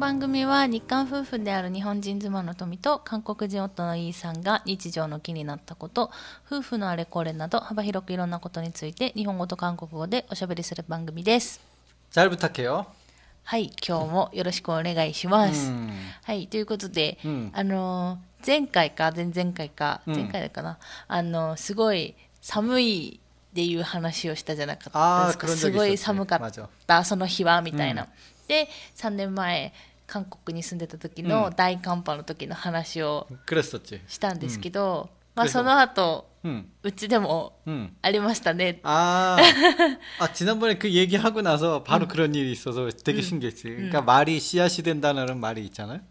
番組は日韓夫婦である日本人妻の富と韓国人夫のイーさんが日常の気になったこと夫婦のあれこれなど幅広くいろんなことについて日本語と韓国語でおしゃべりする番組です。はい今日もよろしくお願いします。はいということで、うん、あの前回か前々回か前回かな、うん、あのすごい寒いっていう話をしたじゃなかったですか？すごい寒かったその日はみたいな、うん、で3年前韓国に住んでた時のうん大寒波の時の話を 그랬었지. したんですけど、まあ、그래서 その後 음, うちでも 음. ありましたね 아, 아 지난번에 그 얘기하고 나서 바로 그런 일이 있어서 되게 신기했지. 그러니까 말이 씨앗이 된다는 말이 있잖아요.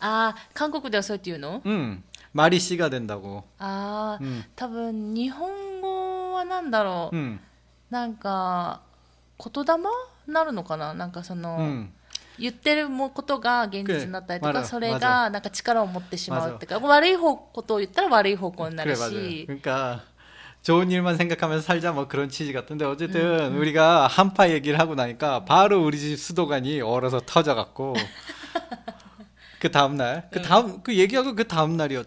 ああ韓国ではそうやって言うの 음, 말이 씨가 된다고. ああ、うん多分日本語はなんだろう、 음, なんか言霊なるのかななんかその、 음. 言ってるもことが現実になったりとか、まだそれまがなんか力を持ってしまうっていうか、悪い方ことを言ったら悪い方向にな 그래 る 맞아요. し、 그러니까 좋은 일만 생각하면서 살자 뭐 그런 취지 같은데 어쨌든 우리가 한파 얘기를 하고 나니까 바로 우리 집 수도관이 얼어서 터져갖고 그 다음 날, 그 다음 그 얘기하고 그 다음 날이었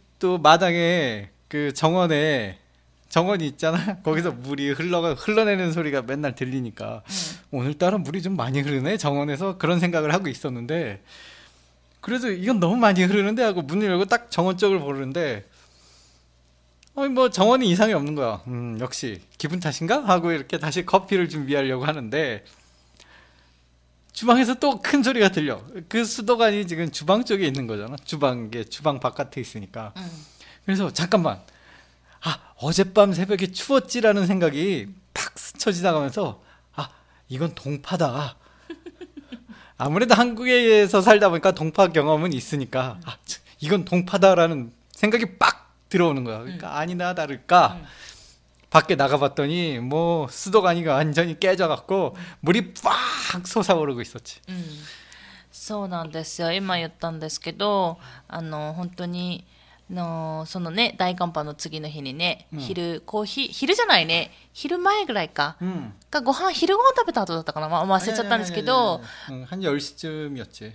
도 마당에 그 정원에 정원이 있잖아. 거기서 물이 흘러가 흘러내는 소리가 맨날 들리니까. 오늘따라 물이 좀 많이 흐르네. 정원에서 그런 생각을 하고 있었는데. 그래도 이건 너무 많이 흐르는데 하고 문을 열고 딱 정원 쪽을 보는데 아니 뭐 정원이 이상이 없는 거야. 음, 역시 기분 탓인가? 하고 이렇게 다시 커피를 준비하려고 하는데 주방에서 또 큰 소리가 들려. 그 수도관이 지금 주방 쪽에 있는 거잖아. 주방에 주방 바깥에 있으니까. うん 그래서 잠깐만. 아 어젯밤 새벽에 추웠지라는 생각이 탁 스쳐 지나가면서 아 이건 동파다. 아무래도 한국에서 살다 보니까 동파 경험은 있으니까 아 참, 이건 동파다라는 생각이 빡 들어오는 거야. 그러니까 아니나 다를까 음. 밖에 나가봤더니 뭐 수도관이가 완전히 깨져갖고 물이 빡 솟아오르고 있었지. うんそうなんですよ今言ったんですけどあの本当にあのそのね大寒波の次の日にね、うん昼コーヒー昼じゃないね昼前ぐらいか、 음. がご飯昼ご飯食べた後だったかな、まあ、忘れちゃったんですけど 응, 한 10시쯤이었지.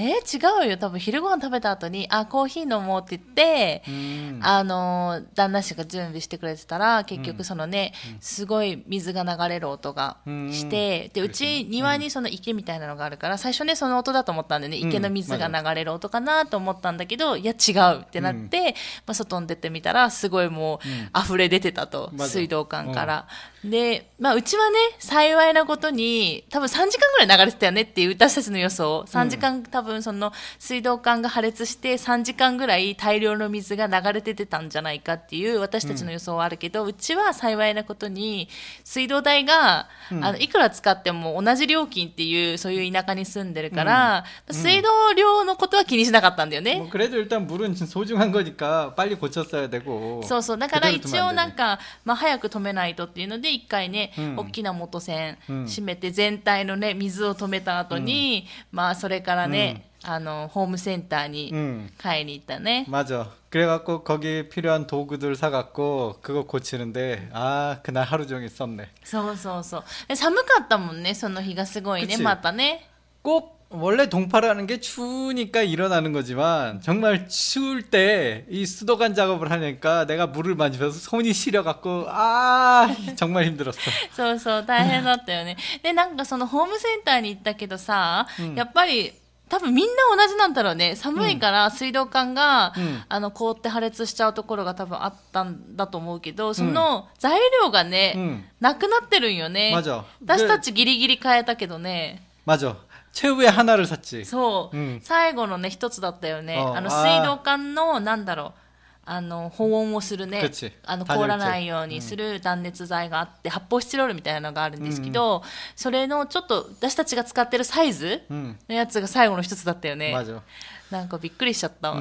えー、違うよ。多分昼ご飯食べた後にあコーヒー飲もうって言って、 음. あの旦那氏が準備してくれてたら結局そのね、すごい水が流れる音がして、でうち庭にその池みたいなのがあるから最初ねその音だと思ったんでね。池の水が流れる音かなと思ったんだけど、いや違うってなって、まあ、外に出てみたらすごいもう溢れ出てたと、水道管から。で、まあ、うちはね幸いなことに多分3時間ぐらい流れてたよねっていう私たちの予想3時間、多分その水道管が破裂して3時間ぐらい大量の水が流れ出てたんじゃないかっていう私たちの予想はあるけど、うちは幸いなことに水道代が、あのいくら使っても同じ料金っていうそういう田舎に住んでるから、水道量のことは気にしなかったんだよね。 뭐 그래도 일단 물은 소중한 거니까 빨리 고쳤어야 되고. そうそうだから 그대로 一 두면 応 안 なん 되네. か、まあ、早く止めないとっていうので 一回ね、うん大きな元栓うん閉めて全体のね水を止めた後に、まあそれからね、あのホームセンターに 응. 買いに行ったね、 맞아. 그래갖고 거기 필요한 도구들 사갖고 그거 고치는데 아 그날 하루 종일 썼네. そうそうそうで寒かったもんねその日がすごいね 그치 またね 꼭 원래 동파라는 게 추우니까 일어나는 거지만 정말 추울 때 이 수도관 작업을 하니까 내가 물을 만지면서 손이 시려갖고 아 정말 힘들었어. そうそう大変だったよねでなんかそのホームセンターに行ったけどさ、やっぱり多分みんな同じなんだろうね寒いから水道管が、うんあの凍って破裂しちゃうところが多分あったんだと思うけどその材料がね、 응. なくなってるんよね 맞아. 私たちギリギリ買えたけどね 맞아. 최후의 하나를 샀지. そう、うん最後のね一つだったよねああのあー水道管のなんだろう あの保温をするね 그치 あの 단열재 凍らないようにする断熱材があって、発泡スチロールみたいなのがあるんですけど、それのちょっと私たちが使ってるサイズ 음, のやつが最後の一つだったよね 맞아. なんかびっくりしちゃった、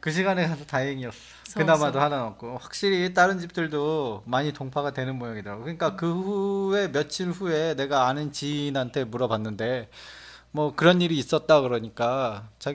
그 시간에 가서 다행이었어. 소- 그나마도 소. 하나 넣었고 확실히 다른 집들도 많이 동파가 되는 모양이더라고. 그러니까 그 후에 며칠 후에 내가 아는 지인한테 물어봤는데 뭐 그런 일이 있었다 그러니까 자,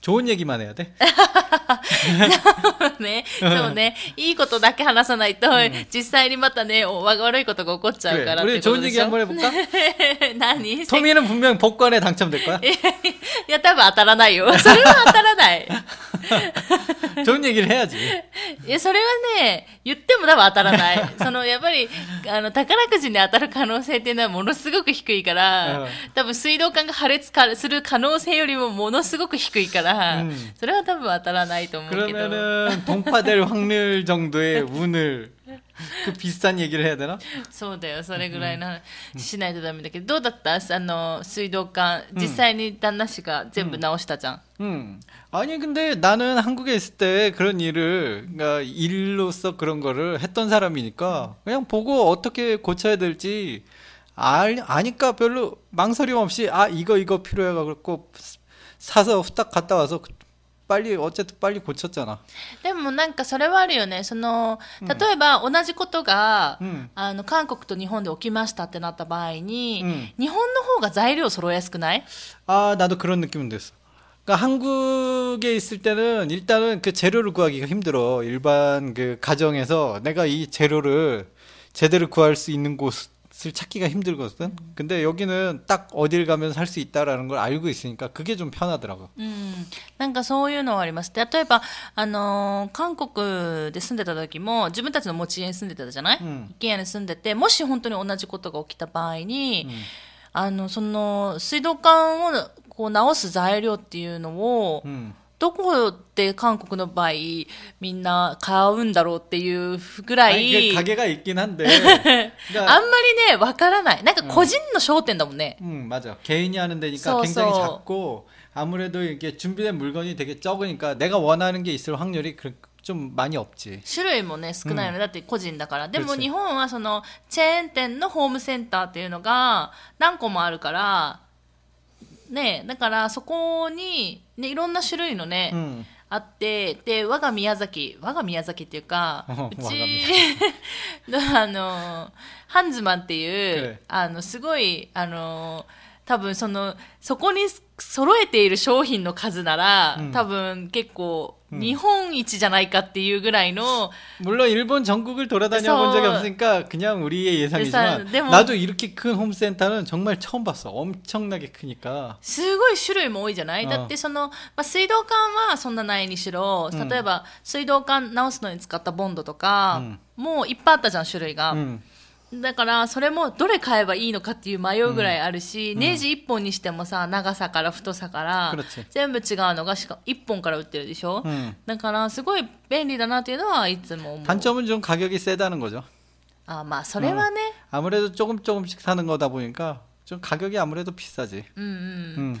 좋은 얘기만 해야 돼. ね、そうね、いいことだけ話さないと、実際にまたね、お悪いことが起こっちゃう 그래. からって 우리 こと 좋은 で 얘기 しょ 한번 해볼까? 何 토미는 분명 복권에 당첨될 거야. いや、多分当たらないよ。それは当たらない。 좋은 얘기를 해야지. いや、それはね、言っても多分当たらない。その、やっぱり、あの、宝くじに当たる可能性っていうのはものすごく低いから、うん多分水道管が破裂かする可能性よりもものすごく低いから、 うんそれは多分当たらないと思うけど。 그러면은 동파될 확률 정도의 운을 그 비슷한 얘기를 해야 되나? そうだよ、それぐらいの話しないとダメだけど、どうだったあの、水道管、実際に旦那氏が全部直したじゃん。 음. 아니 근데 나는 한국에 있을 때 그런 일을 그러니까 일로서 그런 거를 했던 사람이니까 그냥 보고 어떻게 고쳐야 될지 알, 아니까 별로 망설임 없이 아 이거 이거 필요해 갖고 사서 후딱 갔다 와서 그- 빨리 어쨌든 빨리 고쳤잖아. でもなんかそれはあるよね。その、例えば同じことが、うんあの、韓国と日本で起きましたってなった場合に、うん日本の方が材料揃えやすくない 아 나도 그런 느낌은 됐어. 그러니까 한국에 있을 때는 일단은 그 재료를 구하기가 힘들어. 일반 그 가정에서 내가 이 재료를 제대로 구할 수 있는 곳을 찾기가 힘들거든. 근데 여기는 딱 어딜 가면 살 수 있다라는 걸 알고 있으니까 그게 좀 편하더라고. うん。なんかそういうのはあります。例えば、あのー韓国で住んでた時も、自分たちの持ち家に住んでたじゃない、うん一軒家に住んでて、もし本当に同じことが起きた場合に、あの、その、水道管をこう直す材料っていうのを、 음. どこで韓国の場合みんな買うんだろうっていうぐら 아니, い 그 가게가 있긴 한데. あん 그러니까 まりねわからないなんか個人の商店だもんね、 음, 맞아. 개인이 하는 데니까 써, 굉장히 써. 작고 아무래도 이게 준비된 물건이 되게 적으니까 내가 원하는 게 있을 확률이 그- 좀 많이 없지. 種類もね少ないよね、だって個人だからでもそうです日本はそのチェーン店のホームセンターっていうのが何個もあるから ねだからそこに、ね、いろんな種類のね、 음. あってで我が宮崎我が宮崎っていうか う宮ちの あのハンズマンっていう、はいあのすごいあの多分そのそこに揃えている商品の数なら、うん多分結構うん日本一じゃないかっていうぐらいの、 물론 일본 전국을 돌아다녀 본 적이 그래서- 없으니까 그냥 우리의 예상이지만 예상- 뭐- 나도 이렇게 큰 홈센터는 정말 처음 봤어. 엄청나게 크니까. すごい種類も多いじゃない、うんだってその、まあ、水道管はそんなないにしろうん例えば水道管直すのに使ったボンドとか、もういっぱいあったじゃん種類が。 음. だからそれもどれ買えばいいのかっていう迷うぐらいあるし、ネジ1本にしてもさ長さから太さから그렇지 全部違うのがしか1本から売ってるでしょ、 음. だからすごい便利だなっていうのはいつも思う 단점은 좀 가격이 세다는 거죠. あまあそれはね、 아무래도 조금 조금씩 사는 거다 보니까 좀 가격이 아무래도 비싸지. うん、うん음.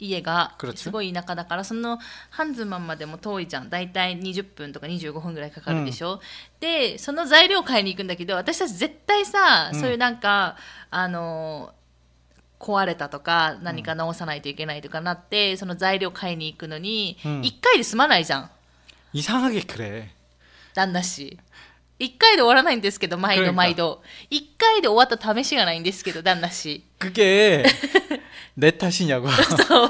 家が그렇죠 すごい田舎だからそのハンズマンまでも遠いじゃん大体20分とか25分ぐらいかかるでしょ、でその材料買いに行くんだけど私たち絶対さ、うんそういうなんかあの壊れたとか何か直さないといけないとかなって、その材料買いに行くのに、うん1回で済まないじゃん 이상하게 그래. 旦那氏 1回で終わらないんですけど、毎度 그러니까 毎度。1回で終わった試しがないんですけど、旦那氏。 그게 내 탓이냐고. そう。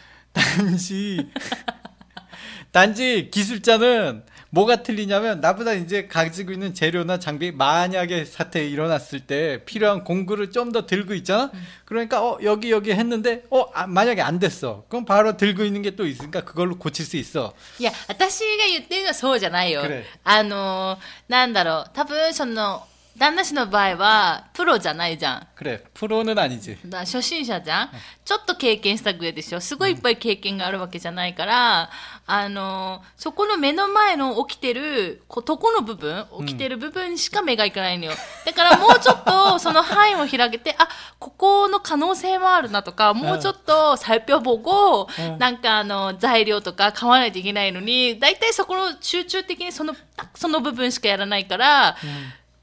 단지 단지 기술자는 뭐가 틀리냐면 나보다 이제 가지고 있는 재료나 장비 만약에 사태 일어났을 때 필요한 공구를 좀 더 들고 있잖아. 그러니까 어 여기 여기 했는데 어 아, 만약에 안 됐어. 그럼 바로 들고 있는 게 또 있으니까 그걸로 고칠 수 있어. いや、私が言ってるのはそうじゃないよくれ。あの、なんだろう。多分、その、 旦那氏の場合は、プロじゃないじゃん。 그래 프로는 아니지. だ初心者じゃん、ちょっと経験した上でしょすごいいっぱい経験があるわけじゃないから、あの、そこの目の前の起きてる、ことこの部分、起きてる部分しか目がいかないのよ。だからもうちょっとその範囲を広げて、あ、ここの可能性もあるなとか、もうちょっと살펴보고、うんなんかあの、材料とか買わないといけないのに、大体そこの集中的にその、その部分しかやらないから、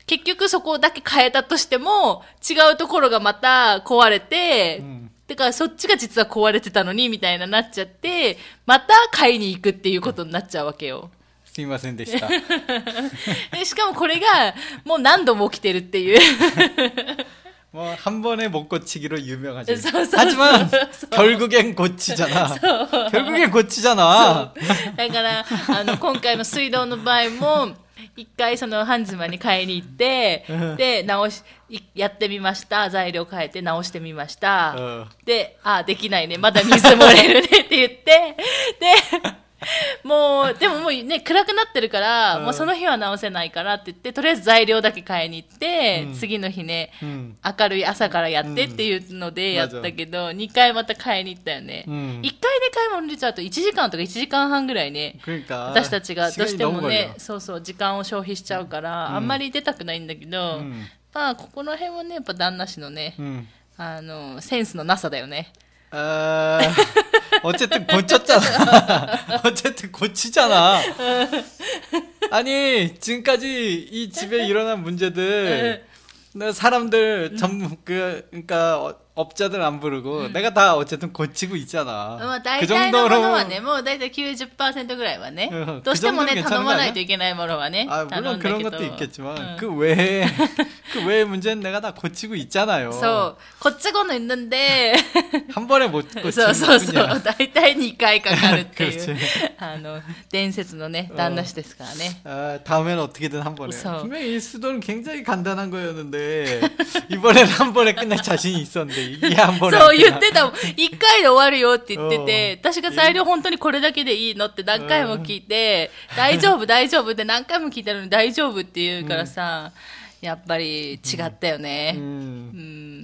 結局そこだけ変えたとしても、違うところがまた壊れて、んだからそっちが実は壊れてたのに、みたいななっちゃって、また買いに行くっていうことになっちゃうわけよ。 스미마센 되시다. でしかもこれが、もう何度も起きてるっていう。 뭐 한 번에 못 고치기로 유명하지. 서- 서- 하지만 서- 서- 결국엔 고치잖아. 결국엔 고치잖아. だから、あの、今回の水道の場合も、 一回そのハンズマンに買いに行ってうん、で、直し、いやってみました。材料変えて直してみました。うんで、あ、できないね。まだ水漏れるねって言って、で、もう、でももうね、暗くなってるから、うん、もうその日は直せないからって言って、とりあえず材料だけ買いに行って、うん、次の日ね、うん、明るい朝からやってっていうのでやったけど、うん、2回また買いに行ったよね。うん、1回で買い物出ちゃうと1時間とか1時間半ぐらいね、私たちがどうしてもね、そうそう、時間を消費しちゃうから、あんまり出たくないんだけど、まあ、ここら辺はね、やっぱ旦那氏のね、あの、センスのなさだよね。 아, 어쨌든 고쳤잖아. 어쨌든 고치잖아. 아니 지금까지 이 집에 일어난 문제들 나 사람들 전부 그 그러니까 어- 업자들 안 부르고 내가 다 어쨌든 고치고 있잖아. まあ大 그 体のもの 정도로 はねもう大体90%ぐらいはね、うんどうしてもねく정도는 頼まない 괜찮은 거 といけないものはね 아 頼 물론 んだ 그런 けど 것도 있겠지만 うん 그 외에 그 외의 문제는 내가 다 고치고 있잖아요. そうこっちごの있는で 한 번에 못 そう 고치는 そうそう 뿐이야. 大体2回かかるってい 그렇지 うあの伝説のね旦那氏ですからね 아, 다음에는 어떻게든 한 번에. 무서워. 분명히 이 수도는 굉장히 간단한 거였는데 이번에는 한 번에 끝날 자신이 있었는데 이게 한 번에 そう 안 言 끝나. ってたもん。一回で終わるよって言ってて、うん私が材料本当にこれだけでいいのって何回も聞いて、大丈夫大丈夫って何回も聞いたのに大丈夫って言うからさ、やっぱり違ったよね。 음. う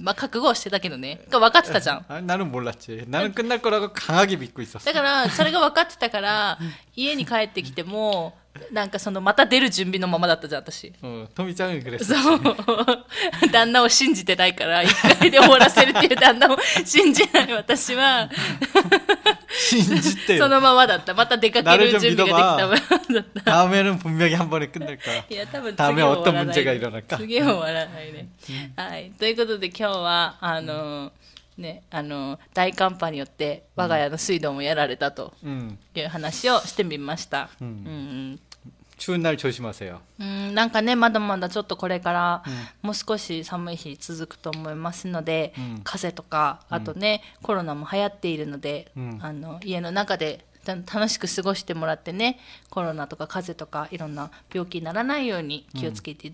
ん、まあ覚悟はしてたけどね。分かってたじゃん。 아, 나는 몰랐지. 나는 끝날 거라고 강하게 믿고 있었어. だから、それが分かってたから、家に帰ってきても、 なんかその、また出る準備のままだったじゃん、私。 어, 토미짱은 그랬어. そう。旦那を信じてないから、一回で終わらせるっていう旦那を信じない私は、 신짓대. そのままだった。また出かける準備ができたままだった。 다음에는 분명히 한 번에 끝날 거야. いや、多分次 다음에 は終わ 어떤 らない 문제가 일어날까? 次は終わらないね。はい。ということで今日は、あの、 ね、あの、大寒波によって我が家の水道もやられたと 음. いう話をしてみました。ううんん 추운 날 조심하세요. うん、なんかねまだまだちょっとこれから、もう少し寒い日続くと思いますので、うん風邪とかあとね、コロナも流行っているので、うんあの家の中でた楽しく過ごしてもらってねコロナとか風邪とかいろんな病気にならないように気をつけて、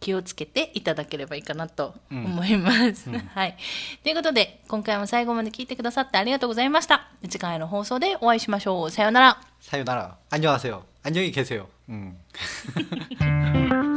気をつけていただければいいかなと思います。はい。ということで、今回も最後まで聞いてくださってありがとうございました。次回の放送でお会いしましょう。さようなら。 사요나라. 안녕하세요. 안녕히 계세요. 음.